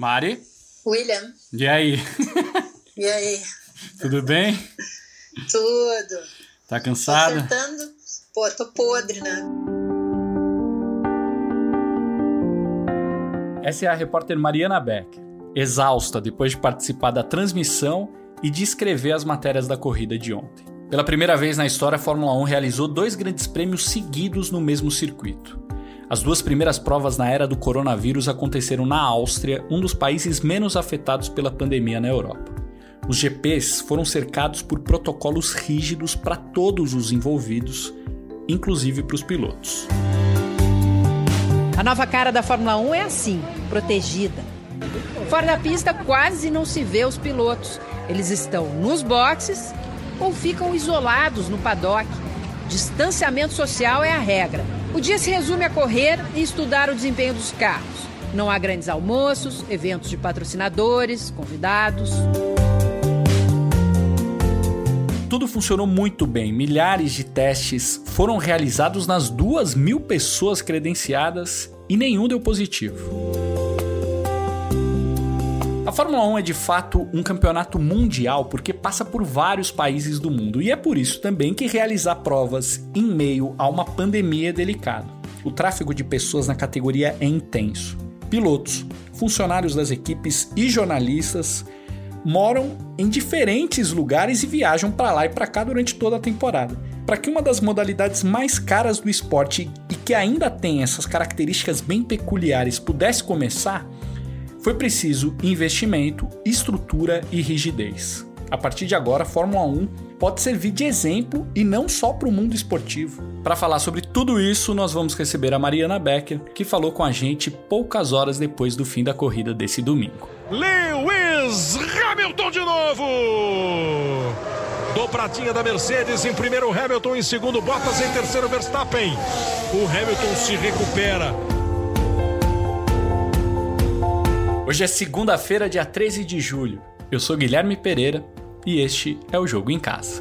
Mari? William. E aí? E aí? Tudo bem? Tudo. Tá cansada? Tô acertando. Pô, tô podre, né? Essa é a repórter Mariana Beck, exausta depois de participar da transmissão e de escrever as matérias da corrida de ontem. Pela primeira vez na história, a Fórmula 1 realizou dois grandes prêmios seguidos no mesmo circuito. As duas primeiras provas na era do coronavírus aconteceram na Áustria, um dos países menos afetados pela pandemia na Europa. Os GPs foram cercados por protocolos rígidos para todos os envolvidos, inclusive para os pilotos. A nova cara da Fórmula 1 é assim, protegida. Fora da pista quase não se vê os pilotos. Eles estão nos boxes ou ficam isolados no paddock. Distanciamento social é a regra. O dia se resume a correr e estudar o desempenho dos carros. Não há grandes almoços, eventos de patrocinadores, convidados. Tudo funcionou muito bem. Milhares de testes foram realizados nas duas mil pessoas credenciadas e nenhum deu positivo. A Fórmula 1 é de fato um campeonato mundial porque passa por vários países do mundo e é por isso também que realizar provas em meio a uma pandemia é delicado. O tráfego de pessoas na categoria é intenso. Pilotos, funcionários das equipes e jornalistas moram em diferentes lugares e viajam para lá e para cá durante toda a temporada. Para que uma das modalidades mais caras do esporte e que ainda tem essas características bem peculiares pudesse começar, foi preciso investimento, estrutura e rigidez. A partir de agora, a Fórmula 1 pode servir de exemplo e não só para o mundo esportivo. Para falar sobre tudo isso, nós vamos receber a Mariana Becker, que falou com a gente poucas horas depois do fim da corrida desse domingo. Lewis Hamilton de novo! Do pratinha da Mercedes, em primeiro Hamilton, em segundo Bottas, em terceiro Verstappen. O Hamilton se recupera. Hoje é segunda-feira, dia 13 de julho. Eu sou Guilherme Pereira e este é o Jogo em Casa.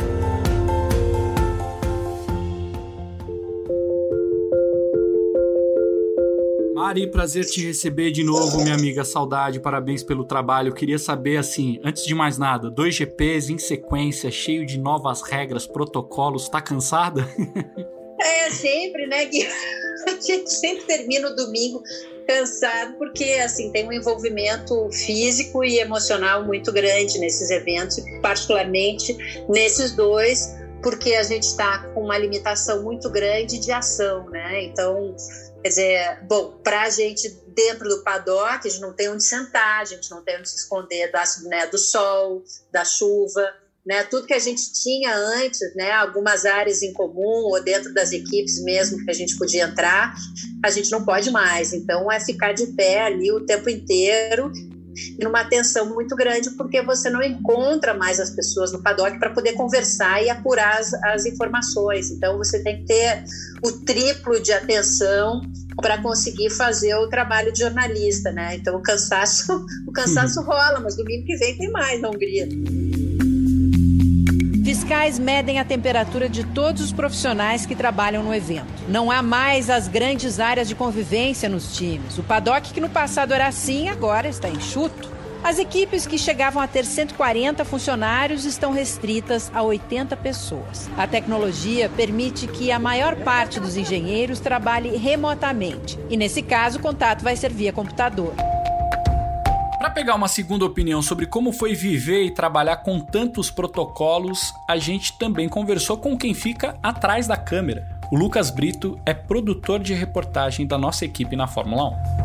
Mari, prazer te receber de novo, minha amiga. Saudade, parabéns pelo trabalho. Eu queria saber, assim, antes de mais nada, dois GPs em sequência, cheio de novas regras, protocolos, tá cansada? É, sempre, né, Gui? A gente sempre termina o domingo cansado, porque assim tem um envolvimento físico e emocional muito grande nesses eventos, particularmente nesses dois, porque a gente está com uma limitação muito grande de ação, né? Então, quer dizer, bom, para a gente dentro do paddock, a gente não tem onde sentar, a gente não tem onde se esconder da, né, do sol, da chuva, né, tudo que a gente tinha antes, né, algumas áreas em comum ou dentro das equipes mesmo que a gente podia entrar, a gente não pode mais. Então é ficar de pé ali o tempo inteiro numa tensão muito grande porque você não encontra mais as pessoas no paddock para poder conversar e apurar as, as informações. Então você tem que ter o triplo de atenção para conseguir fazer o trabalho de jornalista, né? Então o cansaço, o cansaço rola, mas domingo que vem tem mais na Hungria. Fiscais medem a temperatura de todos os profissionais que trabalham no evento. Não há mais as grandes áreas de convivência nos times. O paddock, que no passado era assim, agora está enxuto. As equipes que chegavam a ter 140 funcionários estão restritas a 80 pessoas. A tecnologia permite que a maior parte dos engenheiros trabalhe remotamente. E nesse caso, o contato vai ser via computador. Para pegar uma segunda opinião sobre como foi viver e trabalhar com tantos protocolos, a gente também conversou com quem fica atrás da câmera. O Lucas Brito é produtor de reportagem da nossa equipe na Fórmula 1.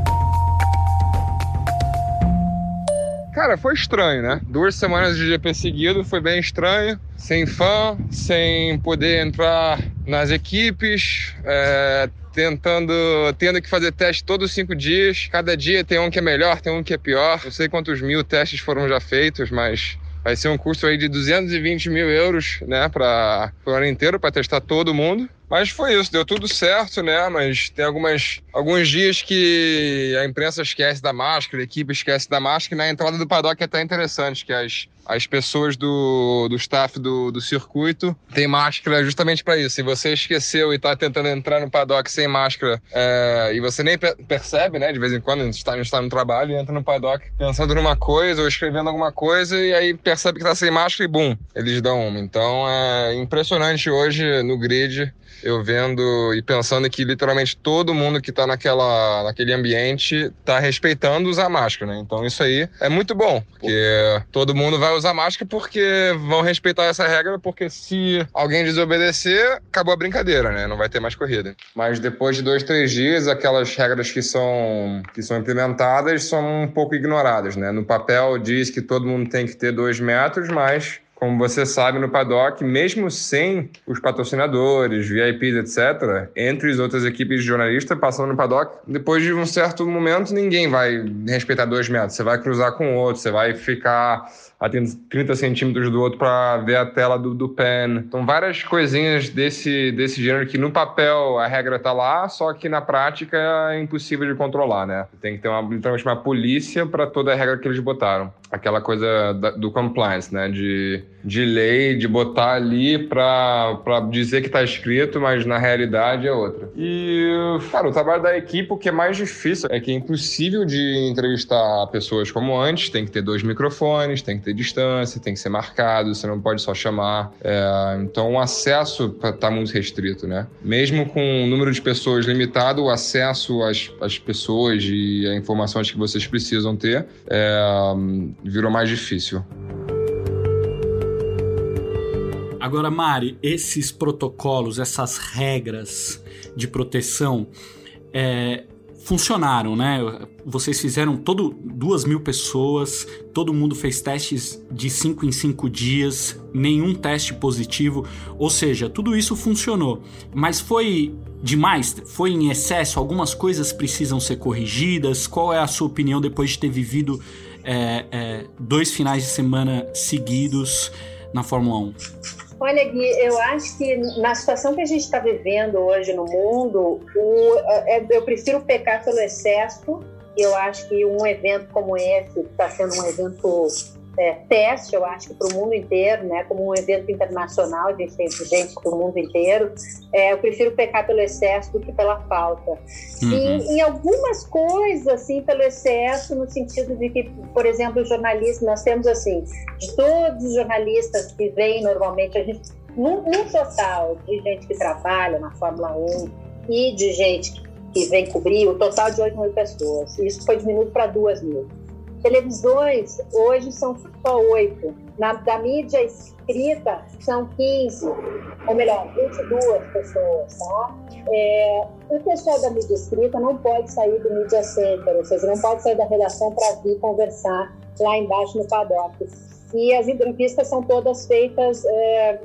Cara, foi estranho, né? Duas semanas de GP seguido foi bem estranho. Sem fã, sem poder entrar nas equipes, é, tentando, tendo que fazer teste todos os cinco dias. Cada dia tem um que é melhor, tem um que é pior. Não sei quantos mil testes foram já feitos, mas vai ser um custo aí de 220 mil euros, né, para o ano inteiro, para testar todo mundo. Mas foi isso, deu tudo certo, né? Mas tem algumas, alguns dias que a imprensa esquece da máscara, a equipe esquece da máscara, e na entrada do paddock é até interessante, que as, as pessoas do, do staff do, do circuito têm máscara justamente para isso. Se você esqueceu e está tentando entrar no paddock sem máscara é, e você nem percebe, né? De vez em quando a gente está, está no trabalho e entra no paddock pensando numa coisa ou escrevendo alguma coisa e aí percebe que está sem máscara e bum, eles dão uma. Então é impressionante hoje no grid eu vendo e pensando que literalmente todo mundo que está naquela, naquele ambiente está respeitando usar máscara, né? Então isso aí é muito bom, porque todo mundo vai usar máscara porque vão respeitar essa regra, porque se alguém desobedecer, acabou a brincadeira, né? Não vai ter mais corrida. Mas depois de dois, três dias, aquelas regras que são, que são implementadas são um pouco ignoradas, né? No papel diz que todo mundo tem que ter dois metros, mas como você sabe, no paddock, mesmo sem os patrocinadores, VIPs, etc., entre as outras equipes de jornalistas passando no paddock, depois de um certo momento, ninguém vai respeitar dois metros. Você vai cruzar com o outro, você vai ficar a 30 centímetros do outro para ver a tela do, do pen. Então, várias coisinhas desse, desse gênero que no papel a regra tá lá, só que na prática é impossível de controlar, né? Tem que ter uma, literalmente uma polícia para toda a regra que eles botaram. Aquela coisa da, do compliance, né? De, de lei, de botar ali para dizer que tá escrito, mas na realidade é outra. E, cara, o trabalho da equipe, o que é mais difícil é que é impossível de entrevistar pessoas como antes, tem que ter dois microfones, tem que ter distância, tem que ser marcado, você não pode só chamar. É, então o acesso está muito restrito, né? Mesmo com o número de pessoas limitado, o acesso às, às pessoas e a informações que vocês precisam ter é, virou mais difícil. Agora, Mari, esses protocolos, essas regras de proteção, é, funcionaram, né? Vocês fizeram todo duas mil pessoas, todo mundo fez testes de cinco em cinco dias, nenhum teste positivo, ou seja, tudo isso funcionou. Mas foi demais? Foi em excesso? Algumas coisas precisam ser corrigidas? Qual é a sua opinião depois de ter vivido é, é, dois finais de semana seguidos na Fórmula 1? Olha, Gui, eu acho que na situação que a gente está vivendo hoje no mundo, o, é, eu prefiro pecar pelo excesso. Eu acho que um evento como esse, que está sendo um evento é, teste, eu acho que para o mundo inteiro, né, como um evento internacional, a gente tem gente para o mundo inteiro, é, eu prefiro pecar pelo excesso do que pela falta. Uhum. E em algumas coisas, assim, pelo excesso, no sentido de que, por exemplo, o jornalismo, nós temos, assim, de todos os jornalistas que vêm normalmente, a gente, num, num total de gente que trabalha na Fórmula 1 e de gente que vem cobrir, o total de 8 mil pessoas. Isso foi diminuído para 2 mil. Televisões hoje são só oito. Na, da mídia escrita são 15, ou melhor, 22 pessoas, tá? É, o pessoal da mídia escrita não pode sair do media center, ou seja, não pode sair da redação para vir conversar lá embaixo no paddock. E as entrevistas são todas feitas é,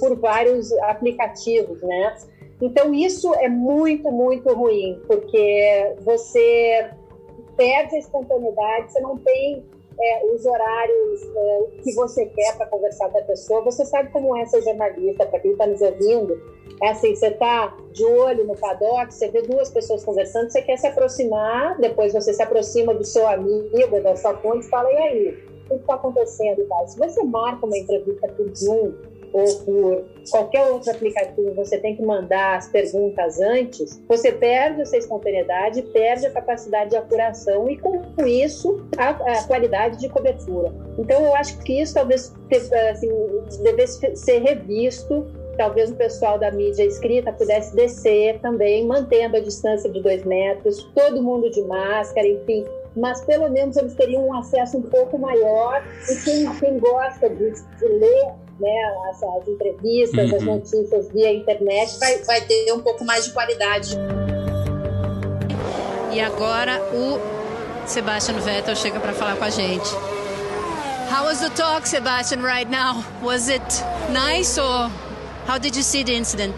por vários aplicativos, né? Então isso é muito, muito ruim, porque você perde a espontaneidade, você não tem é, os horários é, que você quer para conversar com a pessoa. Você sabe como é ser jornalista, para quem está nos ouvindo. É assim, você está de olho no paddock, você vê duas pessoas conversando, você quer se aproximar, depois você se aproxima do seu amigo, da sua fonte e fala, e aí, o que está acontecendo tal. Se você marca uma entrevista por Zoom, ou por qualquer outro aplicativo, você tem que mandar as perguntas antes, você perde essa espontaneidade, perde a capacidade de apuração e, com isso, a, a qualidade de cobertura. Então, eu acho que isso talvez assim, devesse ser revisto talvez o pessoal da mídia escrita pudesse descer também, mantendo a distância de dois metros, todo mundo de máscara, enfim. Mas pelo menos eles teriam um acesso um pouco maior e quem, quem gosta de, de ler né, as, as entrevistas, uhum. as notícias via internet, vai, vai ter um pouco mais de qualidade. E agora o Sebastian Vettel chega para falar com a gente. How was the talk, Sebastian, right now? Was it nice or how did you see the incident?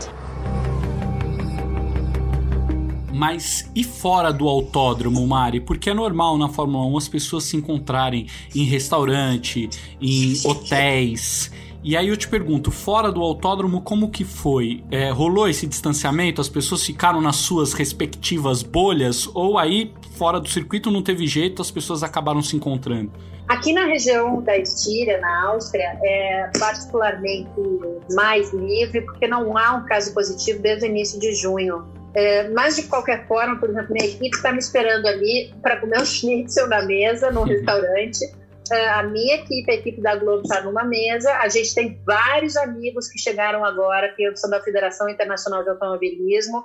Mas e fora do autódromo, Mari? Porque é normal na Fórmula 1 as pessoas se encontrarem em restaurante, em hotéis, E aí eu te pergunto, fora do autódromo, como que foi? É, rolou esse distanciamento? As pessoas ficaram nas suas respectivas bolhas? Ou aí, fora do circuito, não teve jeito, as pessoas acabaram se encontrando? Aqui na região da Estíria, na Áustria, é particularmente mais livre, porque não há um caso positivo desde o início de junho. É, mas, de qualquer forma, por exemplo, minha equipe está me esperando ali para comer um schnitzel na mesa, no restaurante. É, a minha equipe, a equipe da Globo, está numa mesa. A gente tem vários amigos que chegaram agora, que são da Federação Internacional de Automobilismo,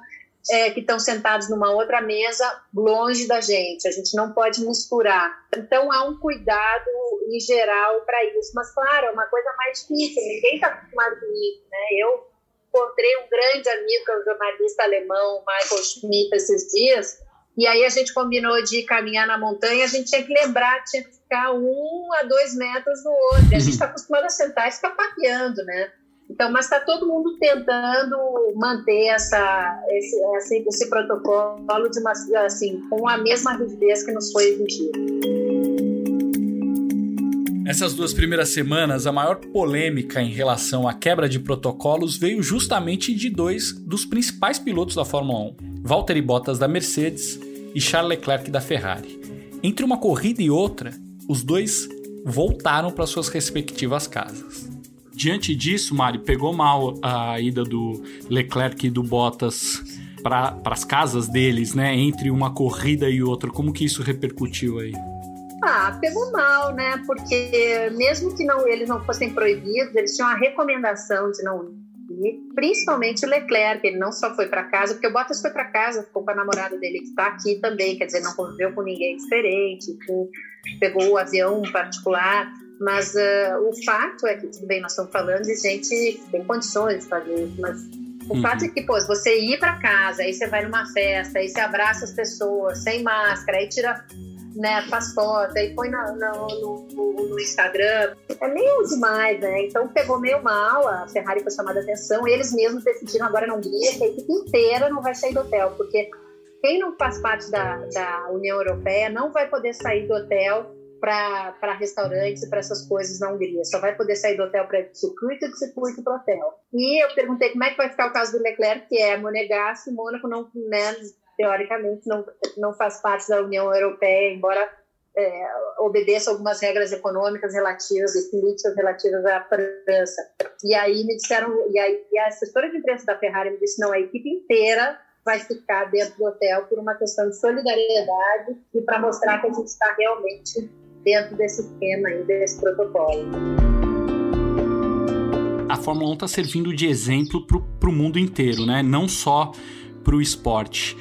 é, que estão sentados numa outra mesa, longe da gente. A gente não pode misturar. Então, há um cuidado em geral para isso. Mas, claro, é uma coisa mais difícil. Ninguém está acostumado com isso. Né? Eu encontrei um grande amigo, que é o jornalista alemão, Michael Schmidt, esses dias. E aí a gente combinou de caminhar na montanha. A gente tinha que lembrar, tinha que ficar um a dois metros do outro. A gente está acostumado a sentar e ficar papeando, né? Então, mas está todo mundo tentando manter essa, esse, esse, esse, protocolo de uma, assim, com a mesma rigidez que nos foi exigido. Essas duas primeiras semanas, a maior polêmica em relação à quebra de protocolos veio justamente de dois dos principais pilotos da Fórmula 1, Valtteri Bottas da Mercedes e Charles Leclerc da Ferrari. Entre uma corrida e outra, os dois voltaram para suas respectivas casas. Diante disso, Mari, pegou mal a ida do Leclerc e do Bottas para as casas deles, né? Entre uma corrida e outra. Como que isso repercutiu aí? Ah, pegou mal, né? Porque mesmo que não eles não fossem proibidos, eles tinham a recomendação de não ir. Principalmente o Leclerc, ele não só foi para casa, porque o Bottas foi para casa, ficou com a namorada dele que está aqui também, quer dizer, não conviveu com ninguém diferente, pegou o avião particular. Mas uh, o fato é que, tudo bem, nós estamos falando de gente que tem condições de fazer isso, mas o uhum. fato é que, pô, você ir para casa, aí você vai numa festa, aí você abraça as pessoas sem máscara, aí tira, né, faz foto, aí põe no, no, no, no Instagram, é meio demais, né? Então pegou meio mal, a Ferrari foi chamada a atenção, e eles mesmos decidiram agora não que a equipe inteira não vai sair do hotel, porque quem não faz parte da, da União Europeia não vai poder sair do hotel para restaurantes e para essas coisas na Hungria. Só vai poder sair do hotel para circuito e do circuito para hotel. E eu perguntei como é que vai ficar o caso do Leclerc, que é Monegasco, Mônaco não, né, teoricamente não, não faz parte da União Europeia, embora é, obedeça algumas regras econômicas relativas e políticas relativas à França. E aí me disseram, e, aí, e a assessora de imprensa da Ferrari me disse, não, a equipe inteira vai ficar dentro do hotel por uma questão de solidariedade e para mostrar que a gente está realmente dentro desse esquema e desse protocolo. A Fórmula 1 está servindo de exemplo para o mundo inteiro, né? Não só para o esporte.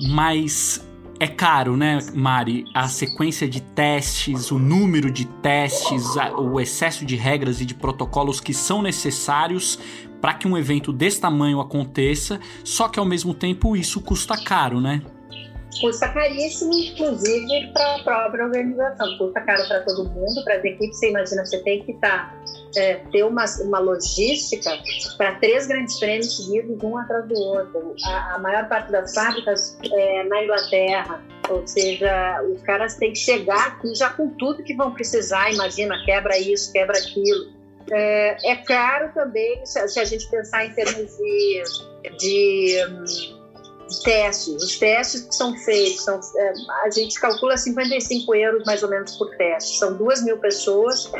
Mas é caro, né, Mari? A sequência de testes, o número de testes, o excesso de regras e de protocolos que são necessários para que um evento desse tamanho aconteça, só que ao mesmo tempo isso custa caro, né? custa caríssimo, inclusive para a própria organização. Custa caro para todo mundo, para as equipes. Você imagina, você tem que tá, é, ter uma, uma logística para três grandes prêmios seguidos, um atrás do outro. A, a maior parte das fábricas é na Inglaterra, ou seja, os caras têm que chegar aqui já com tudo que vão precisar. Imagina, quebra isso, quebra aquilo. É, é caro também, se a gente pensar em termos de, de hum, testes. Os testes que são feitos, são, é, a gente calcula 55 euros mais ou menos por teste. São duas mil pessoas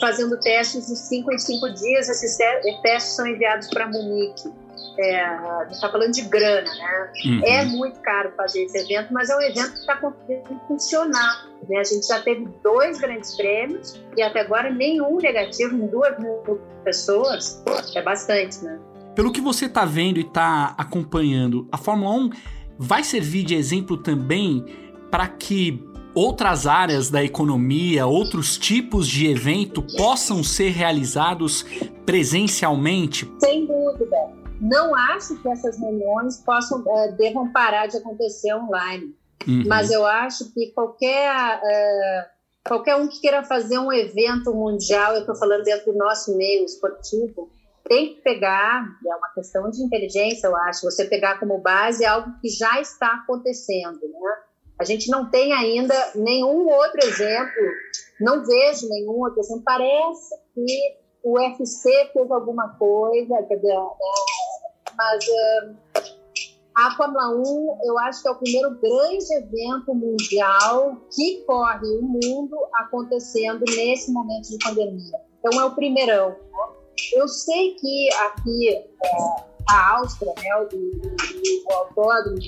fazendo testes de 5 em 5 dias. Esses testes são enviados para Munique. É, a gente está falando de grana, né? Uhum. É muito caro fazer esse evento, mas é um evento que está conseguindo funcionar. Né? A gente já teve dois grandes prêmios e até agora nenhum negativo em duas mil pessoas. É bastante, né? Pelo que você está vendo e está acompanhando, a Fórmula 1 vai servir de exemplo também para que outras áreas da economia, outros tipos de evento possam ser realizados presencialmente? Sem dúvida. Não acho que essas reuniões possam uh, devam parar de acontecer online. Uhum. Mas eu acho que qualquer uh, qualquer um que queira fazer um evento mundial, eu estou falando dentro do nosso meio esportivo, tem que pegar, é uma questão de inteligência, eu acho, você pegar como base algo que já está acontecendo, né? A gente não tem ainda nenhum outro exemplo, não vejo nenhum outro exemplo. Parece que o UFC fez alguma coisa, dizer, mas a Fórmula 1, eu acho que é o primeiro grande evento mundial que corre o mundo acontecendo nesse momento de pandemia. Então, é o primeirão. Eu sei que aqui, é, a Áustria, né, o, o, o autódromo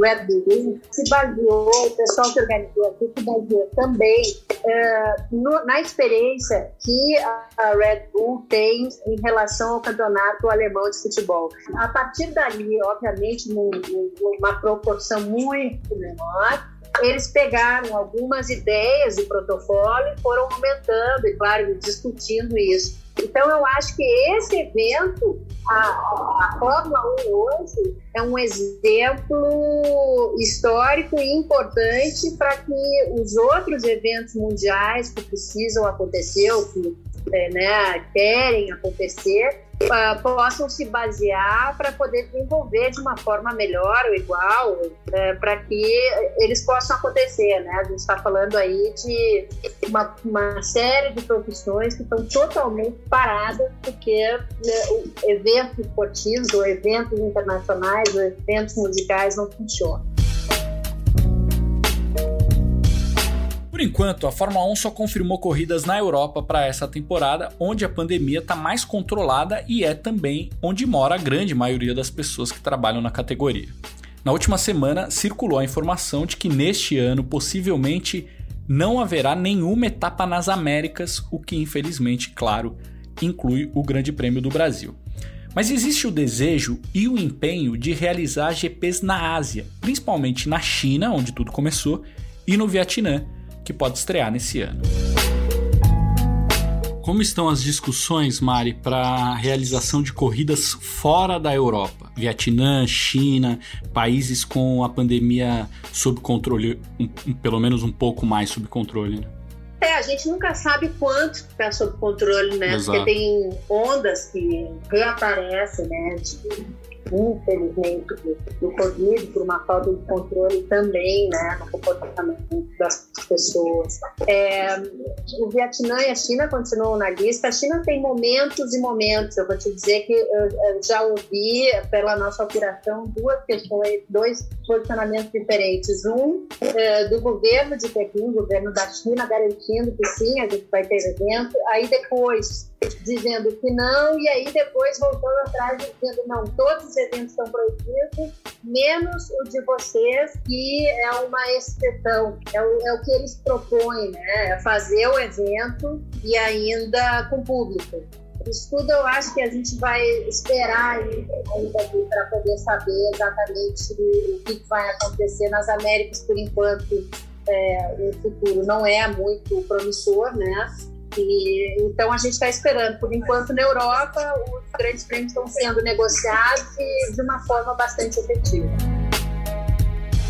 Red Bull se baseou, o pessoal que organizou aqui se baseou também uh, no, na experiência que a Red Bull tem em relação ao campeonato alemão de futebol. A partir dali, obviamente, numa proporção muito menor, eles pegaram algumas ideias de protocolo e foram aumentando, e claro, discutindo isso. Então, eu acho que esse evento, a, a Fórmula 1 hoje, é um exemplo histórico e importante para que os outros eventos mundiais que precisam acontecer, ou que né, querem acontecer, uh, possam se basear para poder desenvolver de uma forma melhor ou igual, uh, para que eles possam acontecer. Né? A gente está falando aí de uma, uma, série de profissões que estão totalmente paradas porque né, eventos esportivos ou eventos internacionais ou eventos musicais não funcionam. Enquanto, a Fórmula 1 só confirmou corridas na Europa para essa temporada, onde a pandemia está mais controlada e é também onde mora a grande maioria das pessoas que trabalham na categoria. Na última semana, circulou a informação de que neste ano possivelmente não haverá nenhuma etapa nas Américas, o que infelizmente, claro, inclui o Grande Prêmio do Brasil. Mas existe o desejo e o empenho de realizar GPs na Ásia, principalmente na China, onde tudo começou, e no Vietnã, que pode estrear nesse ano. Como estão as discussões, Mari, para a realização de corridas fora da Europa? Vietnã, China, países com a pandemia sob controle, um, pelo menos um pouco mais sob controle. Né? É, a gente nunca sabe quanto está sob controle, né? Exato. Porque tem ondas que reaparecem, né? De infelizmente, do, do Covid, por uma falta de controle também, né, no comportamento das pessoas. É, o Vietnã e a China continuam na lista. A China tem momentos e momentos. Eu vou te dizer que eu, já ouvi, pela nossa operação, duas questões, dois posicionamentos diferentes. Um é, do governo de Pequim, governo da China, garantindo que sim, a gente vai ter evento. Aí depois dizendo que não, e aí depois voltando atrás dizendo não, todos os eventos estão proibidos, menos o de vocês, que é uma exceção, é o, é o que eles né? Fazer o evento e ainda com público. Isso tudo eu acho que a gente vai esperar ainda para poder saber exatamente o que vai acontecer nas Américas por enquanto. É, o futuro não é muito promissor, né? E, então a gente está esperando. Por enquanto, na Europa, os grandes prêmios estão sendo negociados de uma forma bastante efetiva.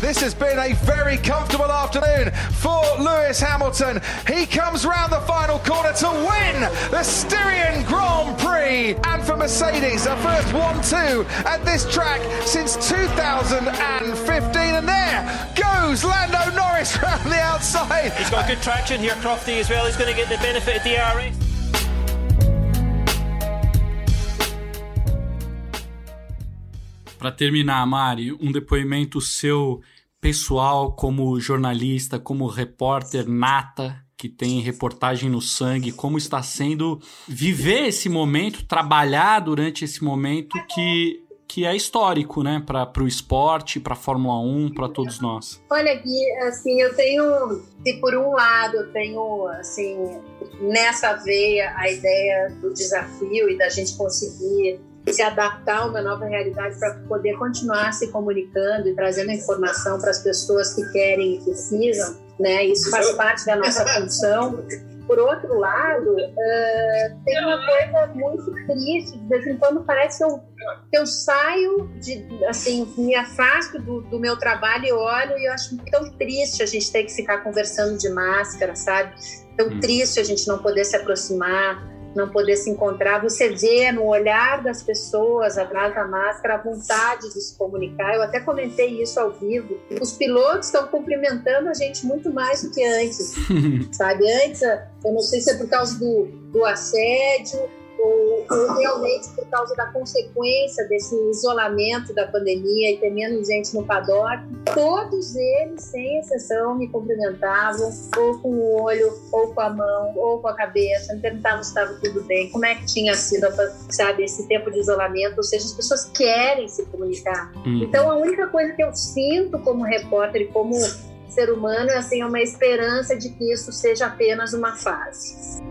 This has been a very comfortable afternoon for Lewis Hamilton. He comes round the final corner to win the Styrian Grand Prix. And for Mercedes, a first 1-2 at this track since 2015. And there goes Lando Norris round the outside. He's got good traction here, Crofty, as well. He's going to get the benefit of DRS. Para terminar, Mari, um depoimento seu pessoal, como jornalista, como repórter nata, que tem reportagem no sangue, como está sendo viver esse momento, trabalhar durante esse momento que que é histórico, né, para o esporte, para a Fórmula 1, para todos nós. Olha, Gui, assim, eu tenho, se por um lado eu tenho, assim, nessa veia a ideia do desafio e da gente conseguir se adaptar a uma nova realidade para poder continuar se comunicando e trazendo informação para as pessoas que querem e precisam, né? Isso faz parte da nossa função. Por outro lado, uh, tem uma coisa muito triste, de vez em quando parece que eu, que eu saio, de, assim, me afasto do, do meu trabalho e olho e eu acho tão triste a gente ter que ficar conversando de máscara, sabe? Tão hum. triste a gente não poder se aproximar, não poder se encontrar, você vê no olhar das pessoas atrás da máscara a vontade de se comunicar. Eu até comentei isso ao vivo. Os pilotos estão cumprimentando a gente muito mais do que antes, sabe? Antes, eu não sei se é por causa do, do assédio, realmente por causa da consequência desse isolamento da pandemia e ter menos gente no paddock, todos eles, sem exceção, me cumprimentavam, ou com o olho, ou com a mão, ou com a cabeça, me perguntavam se estava tudo bem, como é que tinha sido, sabe, esse tempo de isolamento, ou seja, as pessoas querem se comunicar. Hum. Então, a única coisa que eu sinto como repórter e como ser humano é assim, uma esperança de que isso seja apenas uma fase.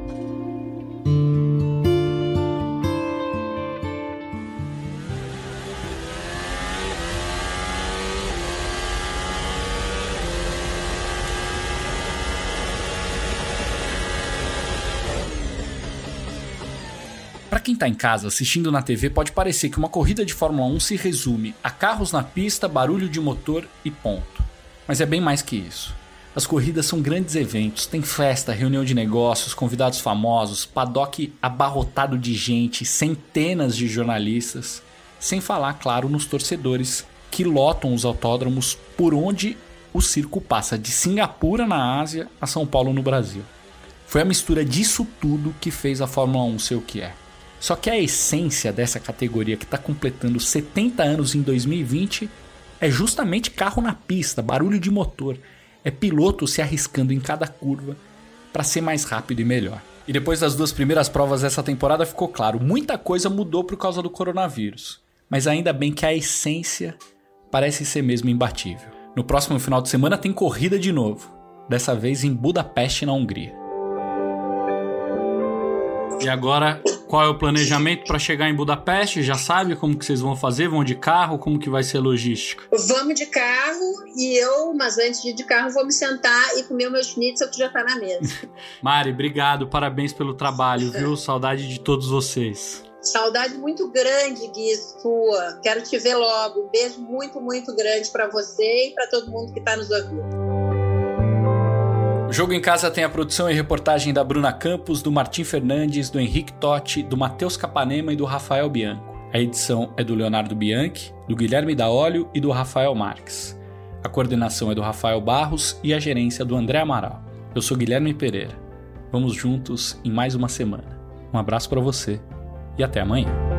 Quem está em casa assistindo na TV, pode parecer que uma corrida de Fórmula 1 se resume a carros na pista, barulho de motor e ponto. Mas é bem mais que isso. As corridas são grandes eventos, tem festa, reunião de negócios, convidados famosos, paddock abarrotado de gente, centenas de jornalistas, sem falar, claro, nos torcedores que lotam os autódromos por onde o circo passa de Singapura na Ásia a São Paulo no Brasil. Foi a mistura disso tudo que fez a Fórmula 1 ser o que é. Só que a essência dessa categoria que está completando 70 anos em 2020 é justamente carro na pista, barulho de motor, é piloto se arriscando em cada curva para ser mais rápido e melhor. E depois das duas primeiras provas dessa temporada ficou claro, muita coisa mudou por causa do coronavírus, mas ainda bem que a essência parece ser mesmo imbatível. No próximo final de semana tem corrida de novo, dessa vez em Budapeste, na Hungria. E agora, qual é o planejamento para chegar em Budapeste? Já sabe como que vocês vão fazer? Vão de carro? Como que vai ser a logística? Vamos de carro e eu, mas antes de ir de carro, vou me sentar e comer o meu schnitzel que já tá na mesa. Mari, obrigado, parabéns pelo trabalho, viu? Saudade de todos vocês. Saudade muito grande, Gui, sua. Quero te ver logo. Um beijo muito, muito grande para você e para todo mundo que está nos ouvindo. O Jogo em Casa tem a produção e reportagem da Bruna Campos, do Martim Fernandes, do Henrique Totti, do Matheus Capanema e do Rafael Bianco. A edição é do Leonardo Bianchi, do Guilherme Daolio e do Rafael Marques. A coordenação é do Rafael Barros e a gerência do André Amaral. Eu sou Guilherme Pereira. Vamos juntos em mais uma semana. Um abraço para você e até amanhã.